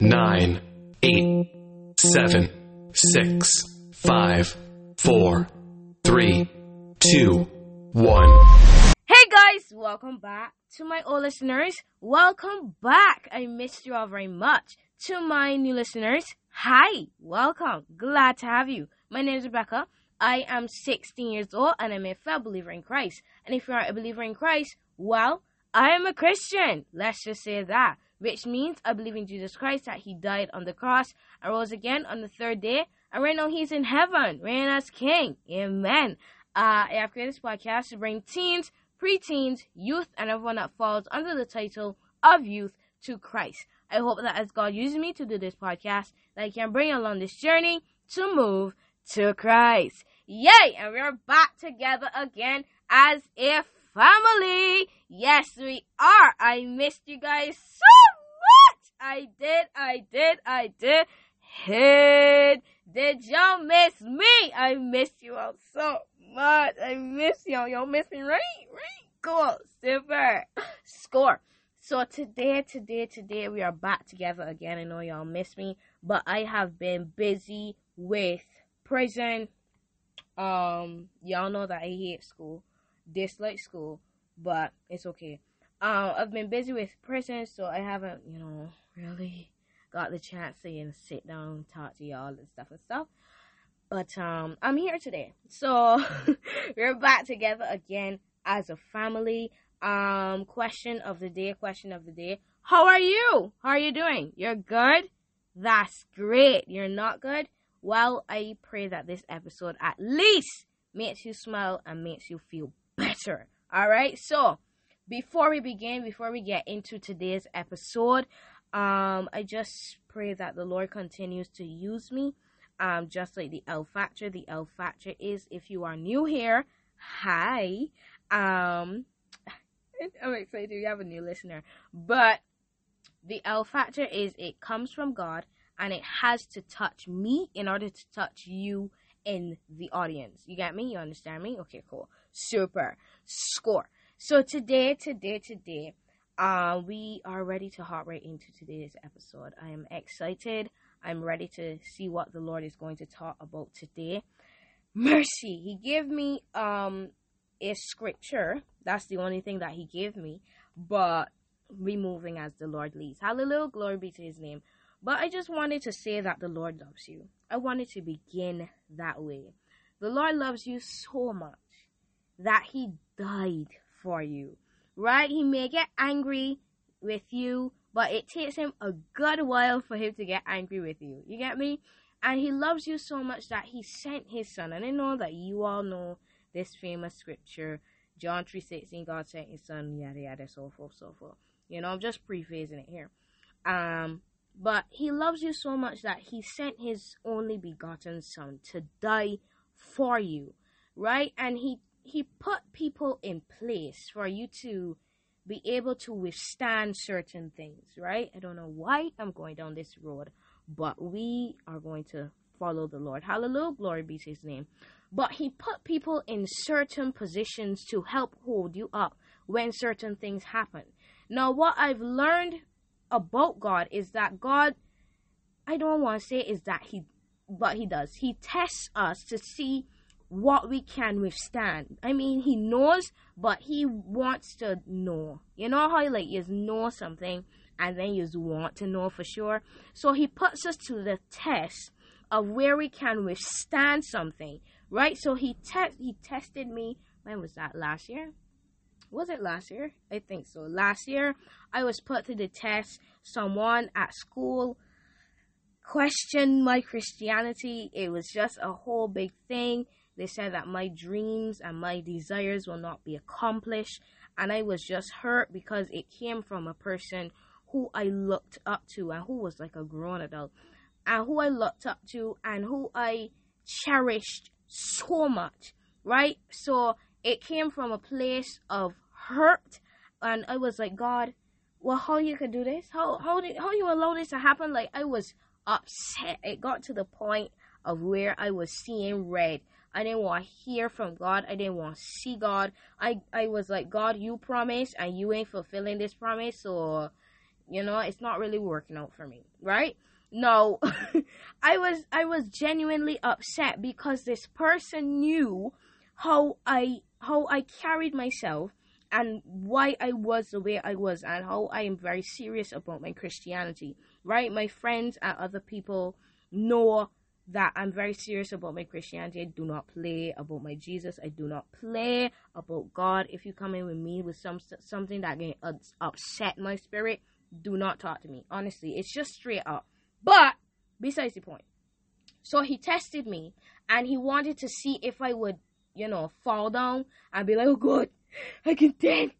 nine, eight, seven, six, five, four, three, two, one. Hey guys, welcome back to my old listeners. Welcome back. I missed you all very much. To my new listeners, hi, welcome. Glad to have you. My name is Rebecca. I am 16 years old and I'm a fellow believer in Christ. And if you are a believer in Christ, well, I am a Christian. Let's just say that. Which means I believe in Jesus Christ that He died on the cross and rose again on the third day. And right now He's in heaven, reigning as King. Amen. Uh, I have created this podcast to bring teens, preteens, youth, and everyone that falls under the title of youth to Christ. I hope that as God uses me to do this podcast, that I can bring along this journey to move to Christ. Yay! And we're back together again as a family. Yes, we are. I missed you guys so. I did, I did, I did. Hey, did y'all miss me? I miss you all so much. I miss y'all. Y'all miss me, right? Right? Cool. Super. Score. So today, today, today, we are back together again. I know y'all miss me, but I have been busy with prison. Um, y'all know that I hate school, dislike school, but it's okay. Um, I've been busy with prison, so I haven't, you know, really got the chance to you know, sit down talk to y'all and stuff and stuff. But um, I'm here today, so we're back together again as a family. Um, question of the day, question of the day. How are you? How are you doing? You're good? That's great. You're not good? Well, I pray that this episode at least makes you smile and makes you feel better. All right. So, before we begin, before we get into today's episode, um, I just pray that the Lord continues to use me. Um, just like the L factor. The L factor is if you are new here, hi. Um, I'm excited you have a new listener. But the L factor is it comes from God and it has to touch me in order to touch you in the audience. You get me? You understand me? Okay, cool. Super. Score. So today, today, today, uh, we are ready to hop right into today's episode. I am excited. I'm ready to see what the Lord is going to talk about today. Mercy. He gave me um a scripture. That's the only thing that he gave me. But removing as the Lord leads. Hallelujah. Glory be to his name. But I just wanted to say that the Lord loves you. I wanted to begin that way. The Lord loves you so much that He died for you. Right? He may get angry with you, but it takes Him a good while for Him to get angry with you. You get me? And He loves you so much that He sent His Son. And I know that you all know this famous scripture, John 3.16, God sent His Son, yada yada, so forth, so forth. You know, I'm just prefacing it here. Um, but he loves you so much that he sent his only begotten son to die for you, right? And he he put people in place for you to be able to withstand certain things, right? I don't know why I'm going down this road, but we are going to follow the Lord. Hallelujah, glory be to his name. But he put people in certain positions to help hold you up when certain things happen. Now, what I've learned about God is that God, I don't want to say is that He, but He does. He tests us to see what we can withstand. I mean, He knows, but He wants to know. You know how like you know something and then you want to know for sure. So He puts us to the test of where we can withstand something, right? So He test He tested me. When was that? Last year was it last year? I think so. Last year, I was put to the test. Someone at school questioned my Christianity. It was just a whole big thing. They said that my dreams and my desires will not be accomplished. And I was just hurt because it came from a person who I looked up to and who was like a grown adult. And who I looked up to and who I cherished so much. Right? So it came from a place of hurt and I was like, God, well how you could do this? How how did how you allow this to happen? Like I was upset. It got to the point of where I was seeing red. I didn't want to hear from God. I didn't want to see God. I, I was like, God, you promised and you ain't fulfilling this promise. So You know, it's not really working out for me, right? No, I was I was genuinely upset because this person knew how I how I carried myself and why I was the way I was and how I am very serious about my Christianity. Right? My friends and other people know that I'm very serious about my Christianity. I do not play about my Jesus. I do not play about God. If you come in with me with some something that can upset my spirit, do not talk to me. Honestly, it's just straight up. But besides the point. So he tested me and he wanted to see if I would, you know, fall down and be like, oh God, I can dance.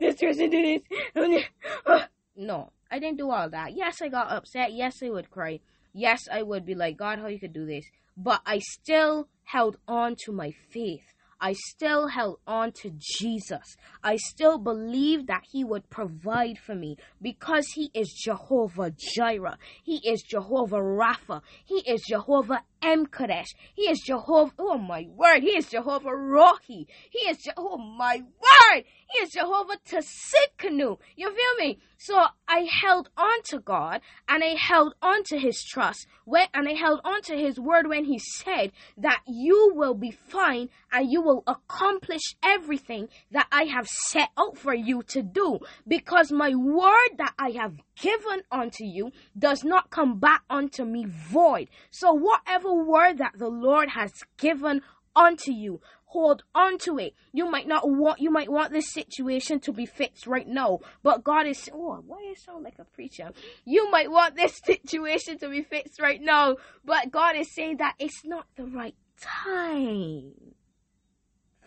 This person did this. Oh, oh. No, I didn't do all that. Yes, I got upset. Yes, I would cry yes, I would be like, God, how you could do this. But I still held on to my faith. I still held on to Jesus. I still believed that He would provide for me because He is Jehovah Jireh. He is Jehovah Rapha. He is Jehovah M'Kaddesh. He is Jehovah, oh my word, He is Jehovah Rohi. He is, Je- oh my word, He is Jehovah Tsidkenu. You feel me? So I held on to God and I held on to His trust when, and I held on to His word when He said that you will be fine and you will accomplish everything that I have set out for you to do because my word that I have given unto you does not come back unto me void. So whatever word that the Lord has given unto you, hold on to it. You might not want you might want this situation to be fixed right now, but God is oh why do you sound like a preacher? You might want this situation to be fixed right now, but God is saying that it's not the right time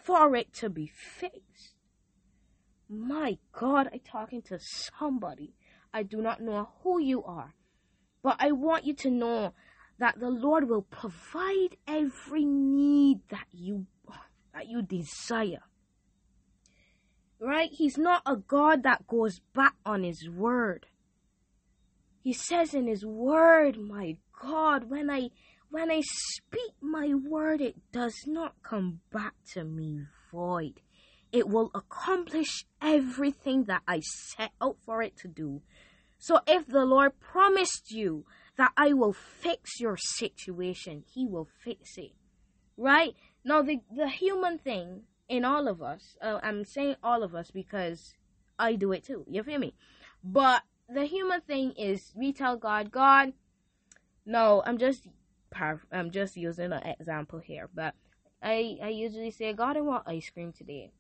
for it to be fixed. My God, I'm talking to somebody. I do not know who you are, but I want you to know that the Lord will provide every need that you that you desire. Right? He's not a God that goes back on his word. He says in his word, my God, when I when I speak my word, it does not come back to me void. It will accomplish everything that I set out for it to do. So if the Lord promised you that I will fix your situation, He will fix it. Right? Now, the, the human thing in all of us, uh, I'm saying all of us because I do it too. You feel me? But the human thing is we tell God, God, no, I'm just I'm just using an example here, but I I usually say, God, I want ice cream today.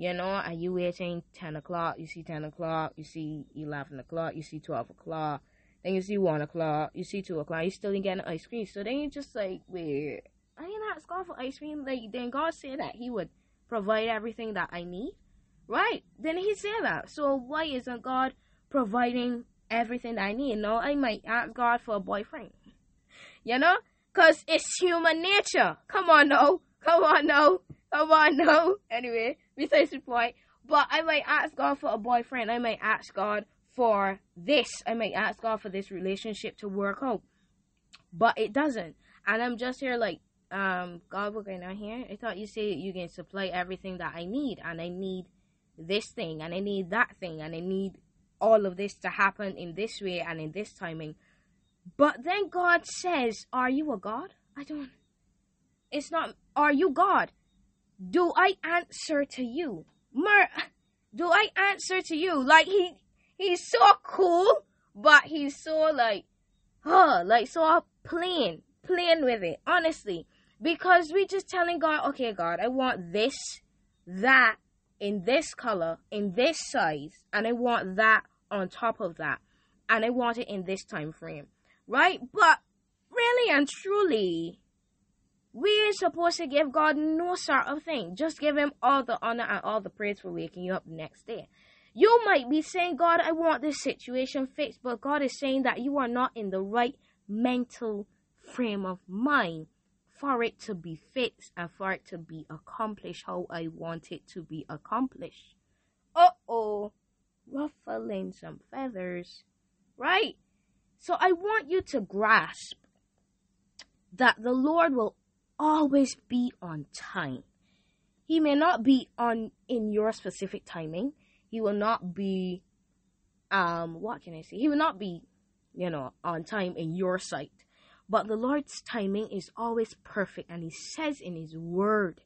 You know, are you waiting 10 o'clock? You see 10 o'clock, you see 11 o'clock, you see 12 o'clock, then you see 1 o'clock, you see 2 o'clock, you still didn't get ice cream. So then you just like, wait, I ain't ask God for ice cream. Like, then God said that He would provide everything that I need, right? Then He said that. So why isn't God providing everything that I need? No, I might ask God for a boyfriend. You know? Cause it's human nature. Come on, no. Come on, no. Come on, no. Anyway, besides the point. But I might ask God for a boyfriend. I might ask God for this. I might ask God for this relationship to work out. But it doesn't. And I'm just here like, um, God, we're going on here. I thought you said you can supply everything that I need, and I need this thing, and I need that thing, and I need all of this to happen in this way and in this timing. But then God says, Are you a God? I don't. It's not, Are you God? Do I answer to you? Mer, do I answer to you? Like, he, he's so cool, but he's so like, huh, like so plain, plain with it, honestly. Because we just telling God, okay, God, I want this, that, in this color, in this size, and I want that on top of that, and I want it in this time frame right? But really and truly, we're supposed to give God no sort of thing. Just give Him all the honor and all the praise for waking you up next day. You might be saying, God, I want this situation fixed, but God is saying that you are not in the right mental frame of mind for it to be fixed and for it to be accomplished how I want it to be accomplished. Uh oh, ruffling some feathers, right? So I want you to grasp that the Lord will always be on time. He may not be on in your specific timing. He will not be um, what can I say? He will not be, you know, on time in your sight. But the Lord's timing is always perfect, and He says in His Word,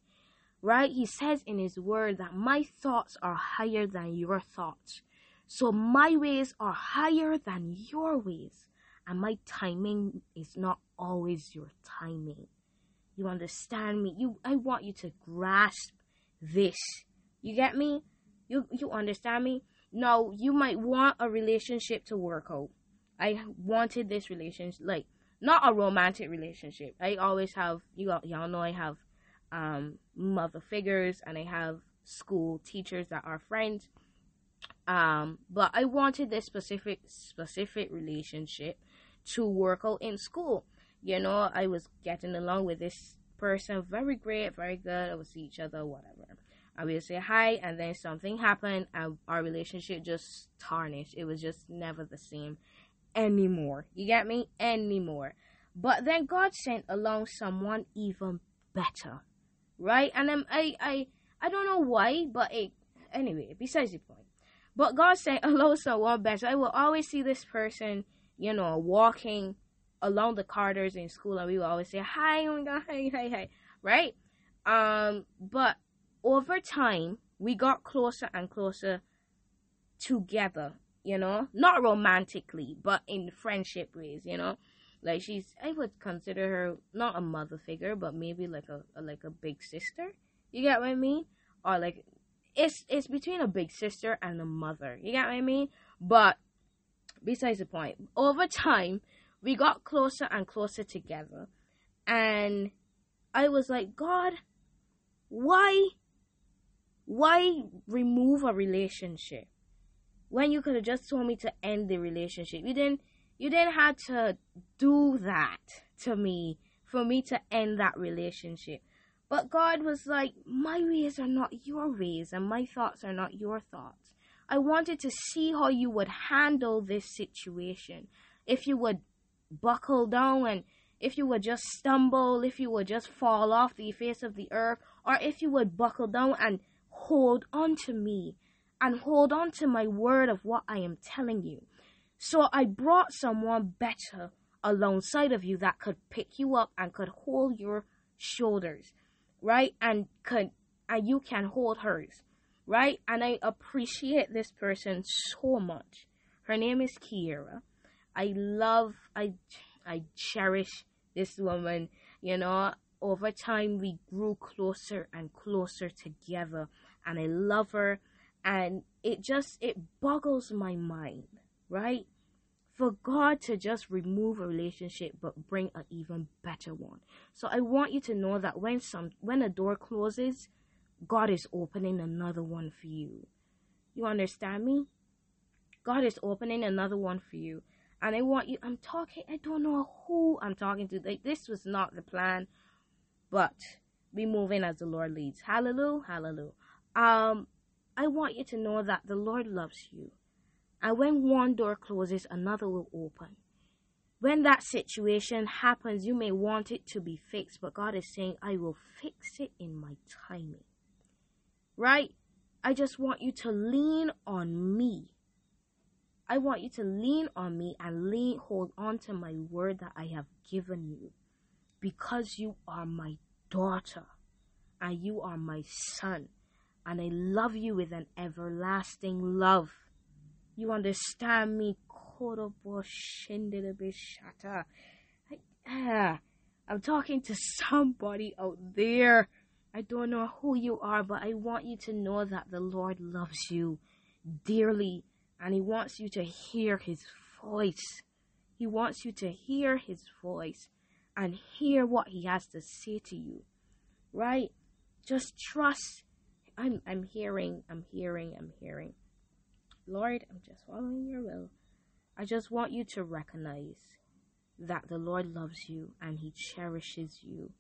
right? He says in His Word that my thoughts are higher than your thoughts. So my ways are higher than your ways, and my timing is not always your timing. You understand me? You I want you to grasp this. You get me? You you understand me? No, you might want a relationship to work out. I wanted this relationship like not a romantic relationship. I always have you y'all know I have um mother figures and I have school teachers that are friends. Um but I wanted this specific specific relationship to work out in school. You know, I was getting along with this person very great, very good. I would see each other, whatever. I would say hi, and then something happened, and our relationship just tarnished. It was just never the same anymore. You get me? Anymore. But then God sent along someone even better, right? And I'm, I, I, I don't know why, but it, anyway, besides the point. But God sent along someone better. I will always see this person, you know, walking along the corridors in school, and we will always say hi, oh my God, hi, hi, hi, right? Um, but over time, we got closer and closer together, you know, not romantically, but in friendship ways, you know. Like she's, I would consider her not a mother figure, but maybe like a, a like a big sister. You get what I mean? Or like, it's it's between a big sister and a mother. You get what I mean? But besides the point, over time, we got closer and closer together, and I was like, God, why why remove a relationship when you could have just told me to end the relationship? You didn't you didn't have to do that to me for me to end that relationship. But God was like, My ways are not your ways, and my thoughts are not your thoughts. I wanted to see how you would handle this situation. If you would buckle down and if you would just stumble, if you would just fall off the face of the earth, or if you would buckle down and hold on to me and hold on to my word of what I am telling you. So I brought someone better alongside of you that could pick you up and could hold your shoulders, right? And could and you can hold hers, right? And I appreciate this person so much. Her name is Kiera. I love I I cherish this woman, you know, over time we grew closer and closer together and I love her and it just it boggles my mind, right? For God to just remove a relationship but bring an even better one. So I want you to know that when some when a door closes, God is opening another one for you. You understand me? God is opening another one for you. And I want you I'm talking I don't know who I'm talking to. Like this was not the plan but be moving as the Lord leads. Hallelujah, hallelujah. Um, I want you to know that the Lord loves you. And when one door closes, another will open. When that situation happens, you may want it to be fixed, but God is saying, I will fix it in my timing. Right? I just want you to lean on me. I want you to lean on me and lean, hold on to my word that I have given you because you are my daughter and you are my son and I love you with an everlasting love. You understand me? I'm talking to somebody out there. I don't know who you are, but I want you to know that the Lord loves you dearly and He wants you to hear His voice. He wants you to hear His voice and hear what he has to say to you. Right? Just trust. I'm I'm hearing, I'm hearing, I'm hearing. Lord, I'm just following your will. I just want you to recognize that the Lord loves you and he cherishes you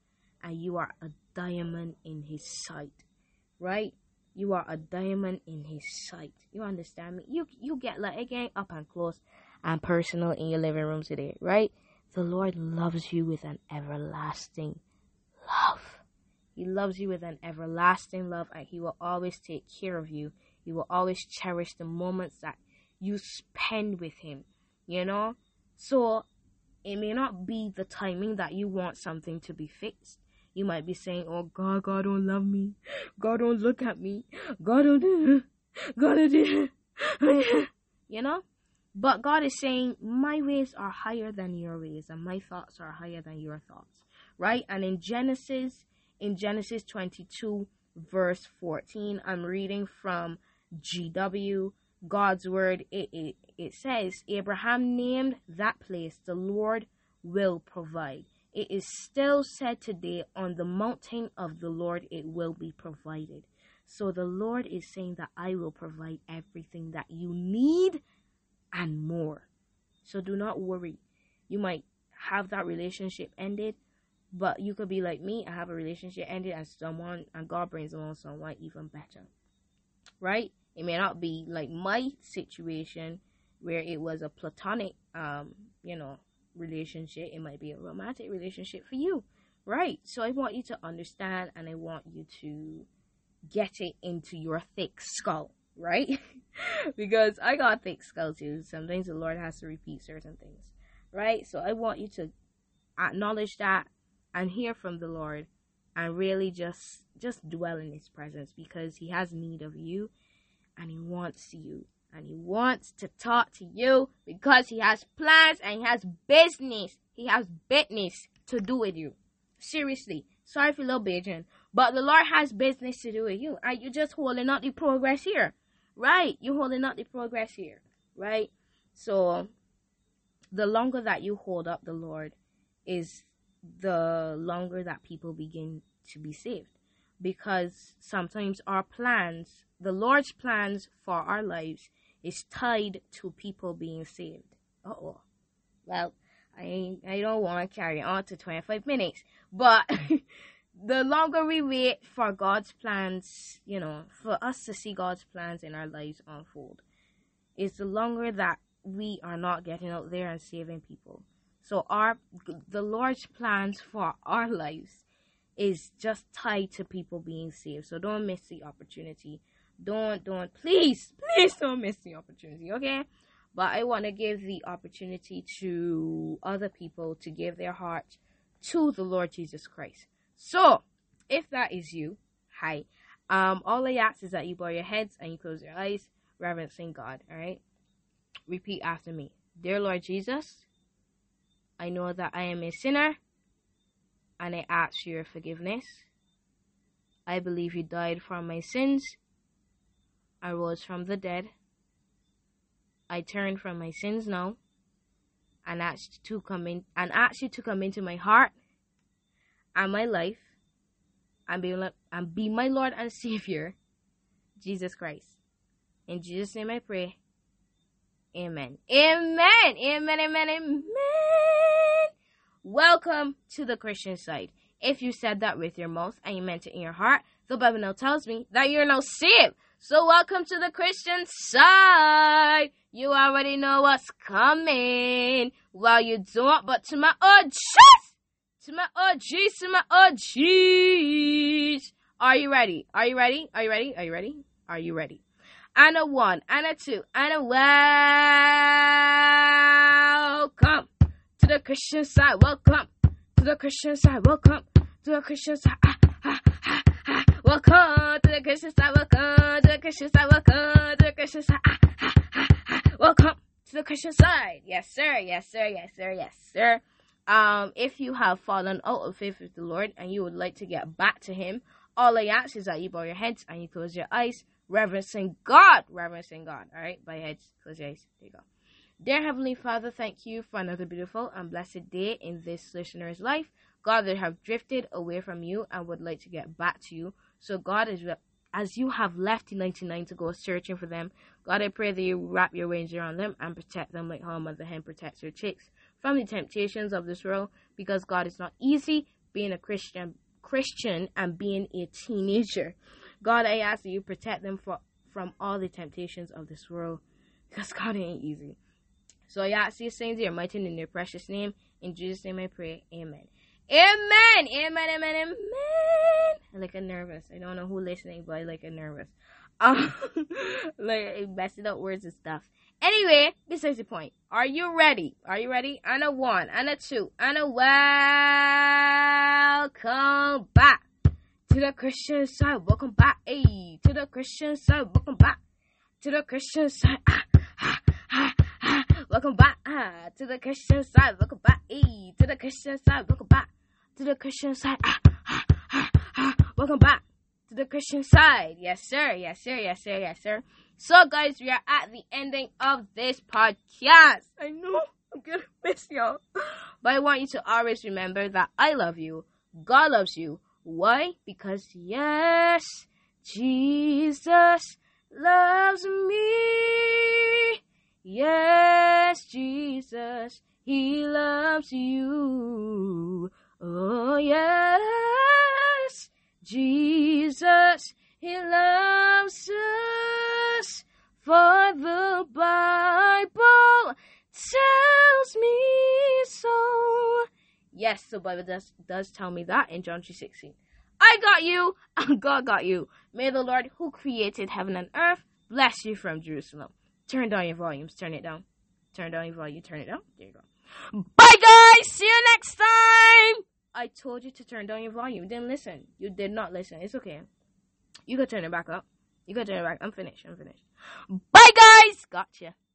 and you are a diamond in his sight. Right? You are a diamond in his sight. You understand me? You you get like again up and close and personal in your living room today, right? The Lord loves you with an everlasting love. He loves you with an everlasting love and He will always take care of you. He will always cherish the moments that you spend with him, you know? So it may not be the timing that you want something to be fixed. You might be saying, Oh God, God don't love me. God don't look at me. God don't do God don't do you know? But God is saying, My ways are higher than your ways, and my thoughts are higher than your thoughts. Right? And in Genesis, in Genesis 22, verse 14, I'm reading from GW, God's word. It, it, it says, Abraham named that place, the Lord will provide. It is still said today, on the mountain of the Lord it will be provided. So the Lord is saying that I will provide everything that you need and more. So do not worry. You might have that relationship ended, but you could be like me. I have a relationship ended and someone, and God brings along someone even better. Right? It may not be like my situation where it was a platonic, um, you know, relationship. It might be a romantic relationship for you. Right? So I want you to understand and I want you to get it into your thick skull right? because I got thick skull too. Sometimes the Lord has to repeat certain things, right? So I want you to acknowledge that and hear from the Lord and really just just dwell in his presence because he has need of you and he wants you and he wants to talk to you because he has plans and he has business. He has business to do with you. Seriously. Sorry for little Beijing. But the Lord has business to do with you. Are you just holding up the progress here? Right. You're holding up the progress here. Right. So the longer that you hold up the Lord is the longer that people begin to be saved. Because sometimes our plans, the Lord's plans for our lives, is tied to people being saved. oh. Well, I I don't want to carry on to 25 minutes, but the longer we wait for God's plans, you know, for us to see God's plans in our lives unfold, is the longer that we are not getting out there and saving people. So our the Lord's plans for our lives is just tied to people being saved. So don't miss the opportunity. Don't don't please please don't miss the opportunity. Okay. But I want to give the opportunity to other people to give their heart to the Lord Jesus Christ. So, if that is you, hi. Um, all I ask is that you bow your heads and you close your eyes, reverencing God. All right. Repeat after me, dear Lord Jesus. I know that I am a sinner, and I ask your forgiveness. I believe you died for my sins. I rose from the dead. I turn from my sins now, and ask to come in and ask you to come into my heart and my life and be, and be my Lord and Savior, Jesus Christ. In Jesus' name I pray. Amen. Amen. Amen. Amen. Amen. Welcome to the Christian side. If you said that with your mouth and you meant it in your heart, the Bible now tells me that you're now saved. So welcome to the Christian side. You already know what's coming. Well, you don't, but to my chest to my OGs, to my OGs. Are you ready? Are you ready? Are you ready? Are you ready? Are you ready? And a one, and a two, and a welcome to the Christian side. Welcome to the Christian side. Welcome to the Christian side. Ah, ah, ah, ah. Welcome Ah, ah, ah. Welcome to the Christian side. Yes, sir. Yes, sir. Yes, sir. Yes, sir. Um, if you have fallen out of faith with the Lord and you would like to get back to Him, all I ask is that you bow your heads and you close your eyes, reverencing God, reverencing God. All right, bow your heads, close your eyes. There you go. Dear Heavenly Father, thank you for another beautiful and blessed day in this listener's life. God, they have drifted away from you and would like to get back to you. So, God, as, as you have left the 99 to go searching for them, God, I pray that you wrap your wings around them and protect them like how a mother hen protects her chicks from the temptations of this world because God is not easy being a Christian Christian and being a teenager. God, I ask that you protect them for, from all the temptations of this world because God ain't easy. So I ask these things in your mighty and your precious name. In Jesus' name I pray. Amen. Amen. Amen. Amen. Amen. I like a nervous. I don't know who listening, but I like a nervous. Um, like messing up words and stuff. Anyway, besides the point. Are you ready? Are you ready? And a one, and a two, and a welcome back to the Christian side. Welcome back, hey, to the Christian side. Welcome back to the Christian side. Ah, ah, ah, ah. Welcome back ah, to the Christian side. Welcome back, hey, to the Christian side. Welcome back to the Christian side. Ah, ah, ah. Welcome back to the Christian side. Yes, sir. Yes, sir. Yes, sir. Yes, sir. So, guys, we are at the ending of this podcast. I know I'm gonna miss y'all, but I want you to always remember that I love you. God loves you. Why? Because yes, Jesus loves me. Yes, Jesus, He loves you. Yes, Jesus, He loves us. For the Bible tells me so. Yes, the Bible does, does tell me that in John 3.16. I got you, and God got you. May the Lord who created heaven and earth bless you from Jerusalem. Turn down your volumes. Turn it down. Turn down your volume. Turn it down. There you go. Bye, guys. See you next time. I told you to turn down your volume. You didn't listen. You did not listen. It's okay. You can turn it back up. You can turn it back. I'm finished. I'm finished. Bye, guys. Gotcha.